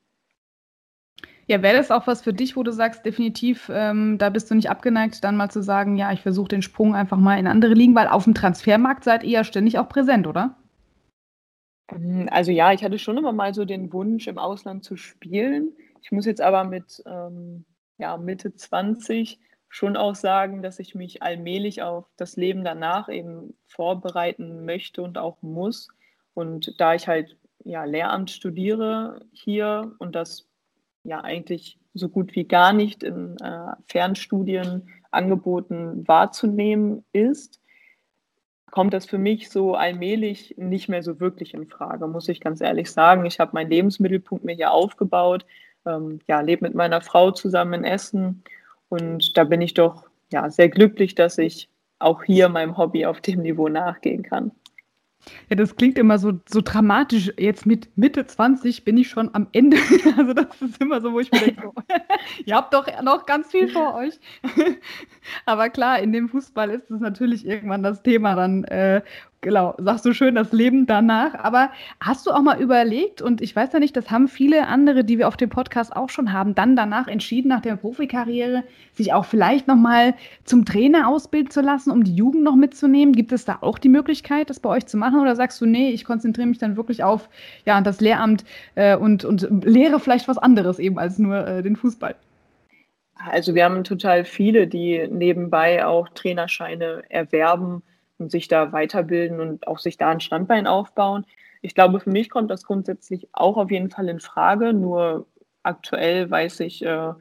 Ja, wäre das auch was für dich, wo du sagst, definitiv, ähm, da bist du nicht abgeneigt, dann mal zu sagen, ja, ich versuche den Sprung einfach mal in andere Ligen, weil auf dem Transfermarkt seid ihr ja ständig auch präsent, oder? Ähm, also ja, ich hatte schon immer mal so den Wunsch, im Ausland zu spielen. Ich muss jetzt aber mit ähm, ja, Mitte 20 schon auch sagen, dass ich mich allmählich auf das Leben danach eben vorbereiten möchte und auch muss. Und da ich halt ja, Lehramt studiere hier und das ja eigentlich so gut wie gar nicht in äh, Fernstudien angeboten wahrzunehmen ist, kommt das für mich so allmählich nicht mehr so wirklich in Frage, muss ich ganz ehrlich sagen. Ich habe meinen Lebensmittelpunkt mir hier aufgebaut, ähm, ja, lebe mit meiner Frau zusammen in Essen und da bin ich doch ja, sehr glücklich, dass ich auch hier meinem Hobby auf dem Niveau nachgehen kann. Ja, das klingt immer so, so dramatisch. Jetzt mit Mitte 20 bin ich schon am Ende. [LAUGHS] Also das ist immer so, wo ich mir denke, so, [LAUGHS] ihr habt doch noch ganz viel vor euch. [LAUGHS] Aber klar, in dem Fußball ist es natürlich irgendwann das Thema dann, äh, Genau, sagst du schön, das Leben danach. Aber hast du auch mal überlegt, und ich weiß ja nicht, das haben viele andere, die wir auf dem Podcast auch schon haben, dann danach entschieden, nach der Profikarriere, sich auch vielleicht nochmal zum Trainer ausbilden zu lassen, um die Jugend noch mitzunehmen? Gibt es da auch die Möglichkeit, das bei euch zu machen? Oder sagst du, nee, ich konzentriere mich dann wirklich auf ja, das Lehramt äh, und, und lehre vielleicht was anderes eben als nur äh, den Fußball? Also wir haben total viele, die nebenbei auch Trainerscheine erwerben und sich da weiterbilden und auch sich da ein Standbein aufbauen. Ich glaube, für mich kommt das grundsätzlich auch auf jeden Fall in Frage. Nur aktuell weiß ich äh,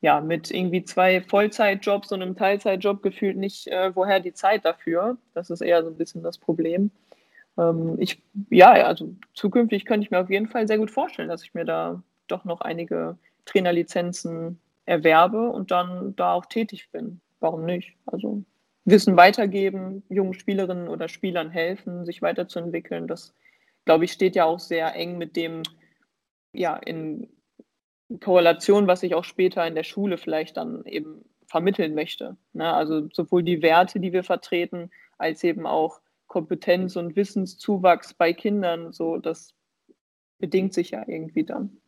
ja mit irgendwie zwei Vollzeitjobs und einem Teilzeitjob gefühlt nicht, äh, woher die Zeit dafür. Das ist eher so ein bisschen das Problem. Ähm, ich, ja, also zukünftig könnte ich mir auf jeden Fall sehr gut vorstellen, dass ich mir da doch noch einige Trainerlizenzen erwerbe und dann da auch tätig bin. Warum nicht? Also Wissen weitergeben, jungen Spielerinnen oder Spielern helfen, sich weiterzuentwickeln. Das, glaube ich, steht ja auch sehr eng mit dem, ja, in Korrelation, was ich auch später in der Schule vielleicht dann eben vermitteln möchte. Ne? Also sowohl die Werte, die wir vertreten, als eben auch Kompetenz und Wissenszuwachs bei Kindern. So, das bedingt sich ja irgendwie dann.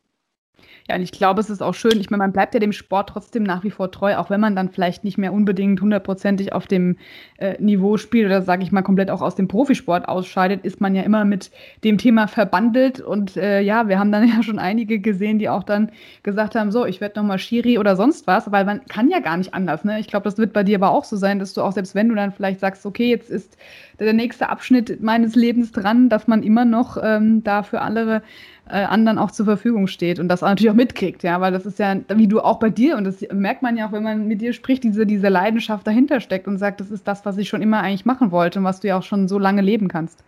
Ja, und ich glaube, es ist auch schön. Ich meine, man bleibt ja dem Sport trotzdem nach wie vor treu, auch wenn man dann vielleicht nicht mehr unbedingt hundertprozentig auf dem äh, Niveau spielt oder, sage ich mal, komplett auch aus dem Profisport ausscheidet, ist man ja immer mit dem Thema verbandelt. Und äh, ja, wir haben dann [LAUGHS] ja schon einige gesehen, die auch dann gesagt haben: So, ich werde nochmal Schiri oder sonst was, weil man kann ja gar nicht anders. Ne? Ich glaube, das wird bei dir aber auch so sein, dass du auch, selbst wenn du dann vielleicht sagst, okay, jetzt ist der nächste Abschnitt meines Lebens dran, dass man immer noch ähm, da für andere äh, anderen auch zur Verfügung steht und das natürlich auch mitkriegt, ja, weil das ist ja, wie du auch bei dir, und das merkt man ja auch, wenn man mit dir spricht, diese, diese Leidenschaft dahinter steckt und sagt, das ist das, was ich schon immer eigentlich machen wollte und was du ja auch schon so lange leben kannst.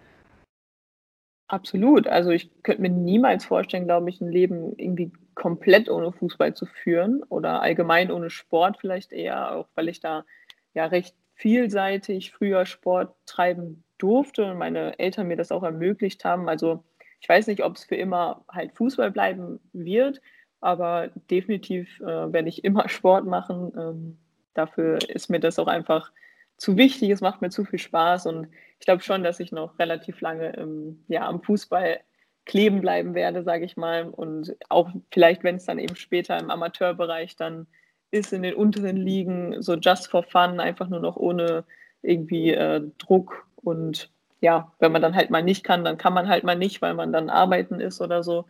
Absolut. Also ich könnte mir niemals vorstellen, glaube ich, ein Leben irgendwie komplett ohne Fußball zu führen oder allgemein ohne Sport vielleicht eher, auch weil ich da ja recht vielseitig früher Sport treiben durfte und meine Eltern mir das auch ermöglicht haben. Also ich weiß nicht, ob es für immer halt Fußball bleiben wird, aber definitiv äh, werde ich immer [LAUGHS] Sport machen. Ähm, dafür ist mir das auch einfach zu wichtig. Es macht mir zu viel Spaß und ich glaube schon, dass ich noch relativ lange im, ja, am Fußball kleben bleiben werde, sage ich mal. Und auch vielleicht, wenn es dann eben später im Amateurbereich dann ist, in den unteren Ligen, so just for fun, einfach nur noch ohne irgendwie äh, Druck und ja, wenn man dann halt mal nicht kann, dann kann man halt mal nicht, weil man dann arbeiten ist oder so.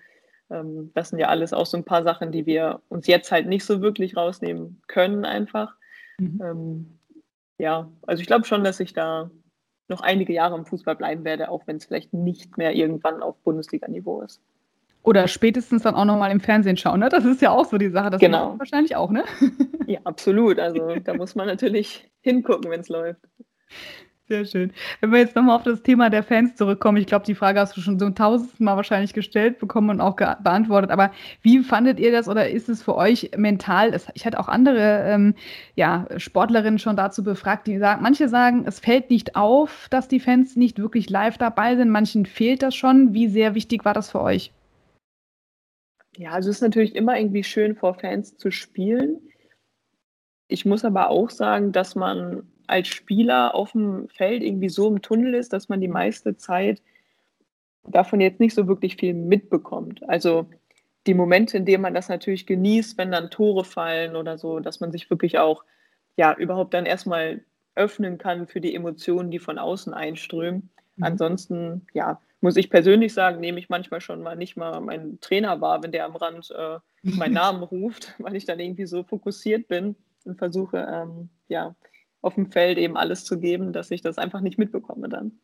Ähm, das sind ja alles auch so ein paar Sachen, die wir uns jetzt halt nicht so wirklich rausnehmen können, einfach. Mhm. Ähm, ja, also ich glaube schon, dass ich da noch einige Jahre im Fußball bleiben werde, auch wenn es vielleicht nicht mehr irgendwann auf Bundesliga-Niveau ist. Oder spätestens dann auch nochmal im Fernsehen schauen, ne? Das ist ja auch so die Sache. Das genau. wahrscheinlich auch, ne? Ja, absolut. Also [LAUGHS] da muss man natürlich hingucken, wenn es läuft. Sehr schön. Wenn wir jetzt nochmal auf das Thema der Fans zurückkommen, ich glaube, die Frage hast du schon so tausendmal wahrscheinlich gestellt bekommen und auch beantwortet. Aber wie fandet ihr das oder ist es für euch mental? Ich hatte auch andere ähm, ja, Sportlerinnen schon dazu befragt, die sagen, manche sagen, es fällt nicht auf, dass die Fans nicht wirklich live dabei sind. Manchen fehlt das schon. Wie sehr wichtig war das für euch? Ja, also es ist natürlich immer irgendwie schön, vor Fans zu spielen. Ich muss aber auch sagen, dass man als Spieler auf dem Feld irgendwie so im Tunnel ist, dass man die meiste Zeit davon jetzt nicht so wirklich viel mitbekommt. Also die Momente, in denen man das natürlich genießt, wenn dann Tore fallen oder so, dass man sich wirklich auch ja überhaupt dann erstmal öffnen kann für die Emotionen, die von außen einströmen. Mhm. Ansonsten, ja, muss ich persönlich sagen, nehme ich manchmal schon mal nicht mal meinen Trainer wahr, wenn der am Rand äh, meinen [LAUGHS] Namen ruft, weil ich dann irgendwie so fokussiert bin und versuche, ähm, ja, auf dem Feld eben alles zu geben, dass ich das einfach nicht mitbekomme dann.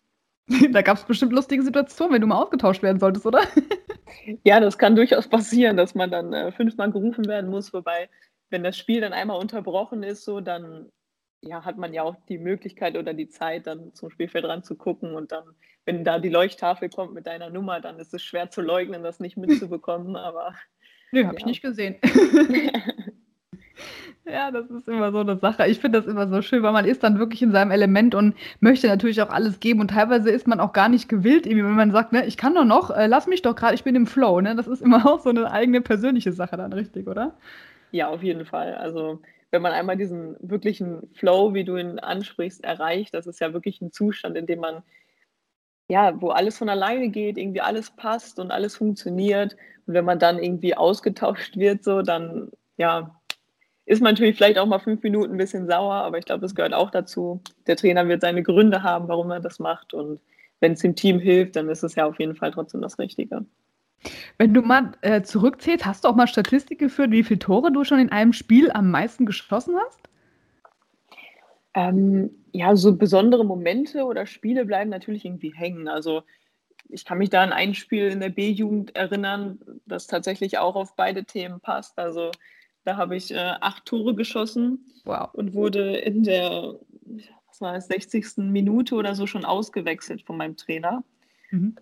[LAUGHS] Da gab es bestimmt lustige Situationen, wenn du mal ausgetauscht werden solltest, oder? [LAUGHS] Ja, das kann durchaus passieren, dass man dann äh, fünfmal gerufen werden muss, wobei, wenn das Spiel dann einmal unterbrochen ist, so, dann ja, hat man ja auch die Möglichkeit oder die Zeit, dann zum Spielfeld ran zu gucken und dann, wenn da die Leuchttafel kommt mit deiner Nummer, dann ist es schwer zu leugnen, das nicht [LAUGHS] mitzubekommen, aber. Nö, habe ja. ich nicht gesehen. Ja, das ist immer so eine Sache. Ich finde das immer so schön, weil man ist dann wirklich in seinem Element und möchte natürlich auch alles geben. Und teilweise ist man auch gar nicht gewillt, irgendwie, wenn man sagt, ne, ich kann doch noch, äh, lass mich doch gerade, ich bin im Flow. Ne? Das ist immer auch so eine eigene persönliche Sache dann, richtig, oder? Ja, auf jeden Fall. Also wenn man einmal diesen wirklichen Flow, wie du ihn ansprichst, erreicht, das ist ja wirklich ein Zustand, in dem man, ja, wo alles von alleine geht, irgendwie alles passt und alles funktioniert. Und wenn man dann irgendwie ausgetauscht wird, so, dann, ja, ist man natürlich vielleicht auch mal fünf Minuten ein bisschen sauer, aber ich glaube, das gehört auch dazu. Der Trainer wird seine Gründe haben, warum er das macht. Und wenn es dem Team hilft, dann ist es ja auf jeden Fall trotzdem das Richtige. Wenn du mal äh, zurückzählst, hast du auch mal Statistik geführt, wie viele Tore du schon in einem Spiel am meisten geschossen hast? Ähm, ja, so besondere Momente oder Spiele bleiben natürlich irgendwie hängen. Also ich kann mich da an ein Spiel in der B-Jugend erinnern, das tatsächlich auch auf beide Themen passt. Also da habe ich äh, acht Tore geschossen wow. und wurde in der was war das, 60. Minute oder so schon ausgewechselt von meinem Trainer. Mhm.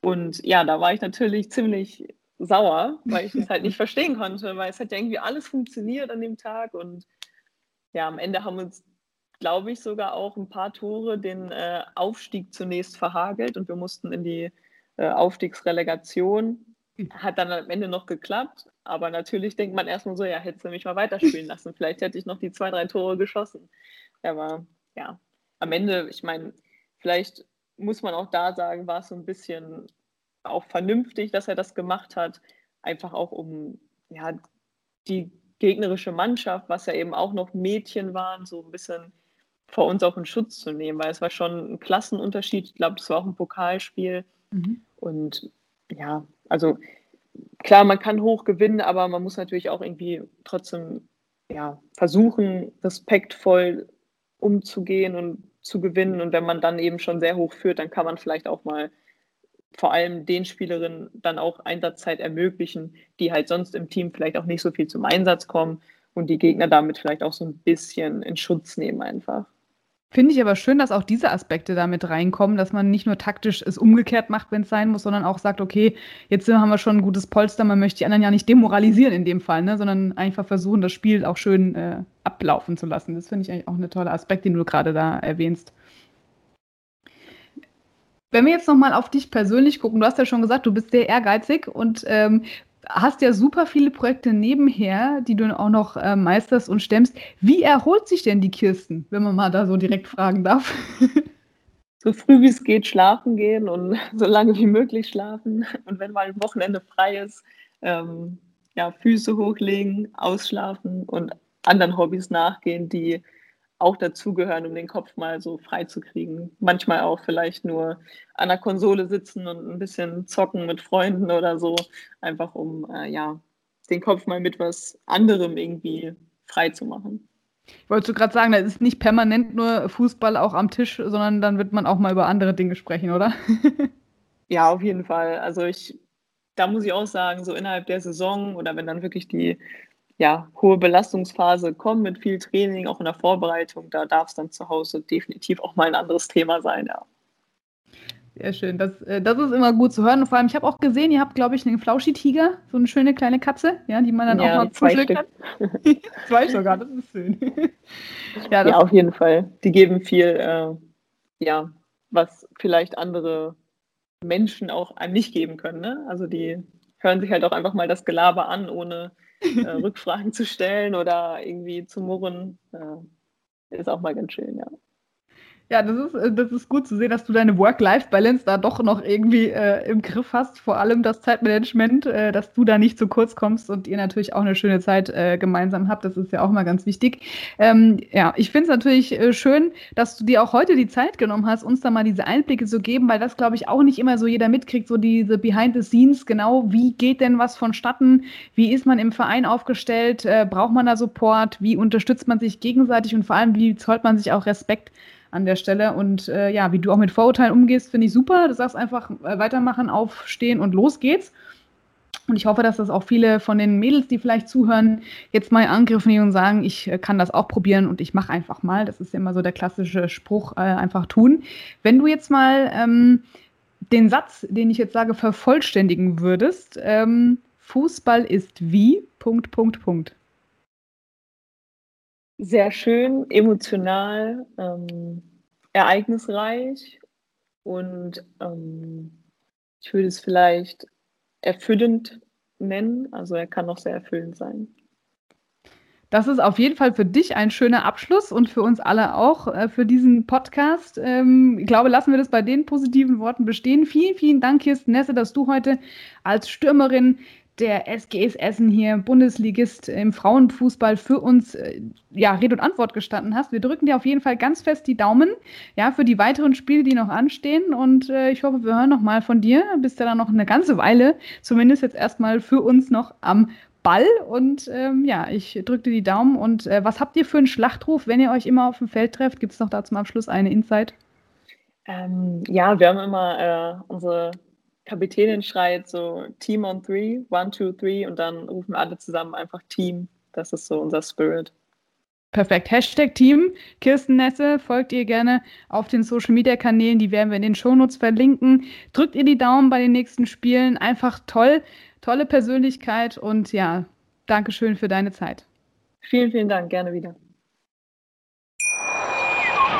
Und ja, da war ich natürlich ziemlich sauer, weil ich es halt nicht [LAUGHS] verstehen konnte, weil es hat ja irgendwie alles funktioniert an dem Tag und ja, am Ende haben uns, glaube ich, sogar auch ein paar Tore den äh, Aufstieg zunächst verhagelt und wir mussten in die äh, Aufstiegsrelegation. Hat dann am Ende noch geklappt, aber natürlich denkt man erstmal so, ja, hättest du mich mal weiterspielen lassen, vielleicht hätte ich noch die zwei, drei Tore geschossen. Aber ja, am Ende, ich meine, vielleicht muss man auch da sagen, war es so ein bisschen auch vernünftig, dass er das gemacht hat, einfach auch um ja, die gegnerische Mannschaft, was ja eben auch noch Mädchen waren, so ein bisschen vor uns auch in Schutz zu nehmen, weil es war schon ein Klassenunterschied. Ich glaube, das war auch ein Pokalspiel. Mhm. Und ja, also klar, man kann hoch gewinnen, aber man muss natürlich auch irgendwie trotzdem ja, versuchen, respektvoll umzugehen und zu gewinnen. Und wenn man dann eben schon sehr hoch führt, dann kann man vielleicht auch mal vor allem den Spielerinnen dann auch Einsatzzeit ermöglichen, die halt sonst im Team vielleicht auch nicht so viel zum Einsatz kommen und die Gegner damit vielleicht auch so ein bisschen in Schutz nehmen einfach. Finde ich aber schön, dass auch diese Aspekte damit reinkommen, dass man nicht nur taktisch es umgekehrt macht, wenn es sein muss, sondern auch sagt, okay, jetzt haben wir schon ein gutes Polster, man möchte die anderen ja nicht demoralisieren in dem Fall, ne, sondern einfach versuchen, das Spiel auch schön äh, ablaufen zu lassen. Das finde ich eigentlich auch eine tolle Aspekt, den du gerade da erwähnst. Wenn wir jetzt nochmal auf dich persönlich gucken, du hast ja schon gesagt, du bist sehr ehrgeizig und ähm, hast ja super viele Projekte nebenher, die du auch noch äh, meisterst und stemmst. Wie erholt sich denn die Kirsten, wenn man mal da so direkt fragen darf? [LAUGHS] so früh wie es geht schlafen gehen und so lange wie möglich schlafen. Und wenn mal ein Wochenende frei ist, ähm, ja, Füße hochlegen, ausschlafen und anderen Hobbys nachgehen, die auch dazugehören, um den Kopf mal so frei zu kriegen. Manchmal auch vielleicht nur an der Konsole sitzen und ein bisschen zocken mit Freunden oder so, einfach um äh, ja, den Kopf mal mit was anderem irgendwie frei zu machen. Ich wollte gerade sagen, da ist nicht permanent nur Fußball auch am Tisch, sondern dann wird man auch mal über andere Dinge sprechen, oder? [LAUGHS] ja, auf jeden Fall. Also ich, da muss ich auch sagen, so innerhalb der Saison oder wenn dann wirklich die ja, hohe Belastungsphase kommen mit viel Training, auch in der Vorbereitung, da darf es dann zu Hause definitiv auch mal ein anderes Thema sein, ja. Sehr schön. Das, äh, das ist immer gut zu hören. Und vor allem, ich habe auch gesehen, ihr habt, glaube ich, einen Flauschi-Tiger, so eine schöne kleine Katze, ja, die man dann ja, auch mal kuscheln [LAUGHS] kann. zwei sogar, das ist schön. [LAUGHS] ja, das ja, auf jeden Fall. Die geben viel, äh, ja, was vielleicht andere Menschen auch einem nicht geben können. Ne? Also die hören sich halt auch einfach mal das Gelaber an, ohne äh, Rückfragen zu stellen oder irgendwie zu murren. Äh, ist auch mal ganz schön, ja. Ja, das ist, äh, das ist gut zu sehen, dass du deine Work-Life-Balance da doch noch irgendwie äh, im Griff hast. Vor allem das Zeitmanagement, äh, dass du da nicht zu kurz kommst und ihr natürlich auch eine schöne Zeit äh, gemeinsam habt. Das ist ja auch mal ganz wichtig. Ähm, ja, ich finde es natürlich äh, schön, dass du dir auch heute die Zeit genommen hast, uns da mal diese Einblicke zu geben, weil das, glaube ich, auch nicht immer so jeder mitkriegt, so diese Behind the Scenes, genau, wie geht denn was vonstatten? Wie ist man im Verein aufgestellt? Äh, braucht man da Support? Wie unterstützt man sich gegenseitig und vor allem, wie zollt man sich auch Respekt? An der Stelle. Und äh, ja, wie du auch mit Vorurteilen umgehst, finde ich super. Du sagst einfach äh, weitermachen, aufstehen und los geht's. Und ich hoffe, dass das auch viele von den Mädels, die vielleicht zuhören, jetzt mal in Angriff nehmen und sagen, ich äh, kann das auch probieren und ich mache einfach mal. Das ist ja immer so der klassische Spruch, äh, einfach tun. Wenn du jetzt mal ähm, den Satz, den ich jetzt sage, vervollständigen würdest, ähm, Fußball ist wie, Punkt, Punkt, Punkt sehr schön, emotional, ähm, ereignisreich und ähm, ich würde es vielleicht erfüllend nennen. Also er kann auch sehr erfüllend sein. Das ist auf jeden Fall für dich ein schöner Abschluss und für uns alle auch äh, für diesen Podcast. Ähm, ich glaube, lassen wir das bei den positiven Worten bestehen. Vielen, vielen Dank, Kirsten Nesse, dass du heute als Stürmerin der SGS Essen hier, Bundesligist im Frauenfußball, für uns äh, ja, Rede und Antwort gestanden hast. Wir drücken dir auf jeden Fall ganz fest die Daumen ja, für die weiteren Spiele, die noch anstehen. Und äh, ich hoffe, wir hören noch mal von dir. Bist ja dann noch eine ganze Weile, zumindest jetzt erstmal für uns noch am Ball. Und ähm, ja, ich drücke dir die Daumen. Und äh, was habt ihr für einen Schlachtruf, wenn ihr euch immer auf dem Feld trefft? Gibt es noch da zum Abschluss eine Insight? Ähm, ja, wir haben immer äh, unsere Kapitänin schreit so Team on three, one, two, three und dann rufen alle zusammen einfach Team. Das ist so unser Spirit. Perfekt. Hashtag Team. Kirsten Nesse, folgt ihr gerne auf den Social Media Kanälen. Die werden wir in den Shownotes verlinken. Drückt ihr die Daumen bei den nächsten Spielen. Einfach toll. Tolle Persönlichkeit und ja, Dankeschön für deine Zeit. Vielen, vielen Dank. Gerne wieder.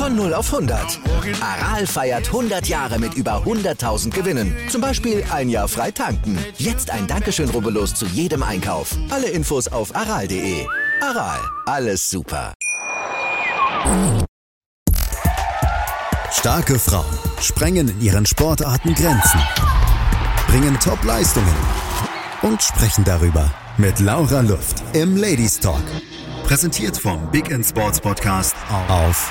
Von 0 auf 100. Aral feiert 100 Jahre mit über 100.000 Gewinnen. Zum Beispiel ein Jahr frei tanken. Jetzt ein Dankeschön, rubbellos zu jedem Einkauf. Alle Infos auf aral.de. Aral, alles super. Starke Frauen sprengen in ihren Sportarten Grenzen, bringen Top-Leistungen und sprechen darüber mit Laura Luft im Ladies Talk. Präsentiert vom Big End Sports Podcast auf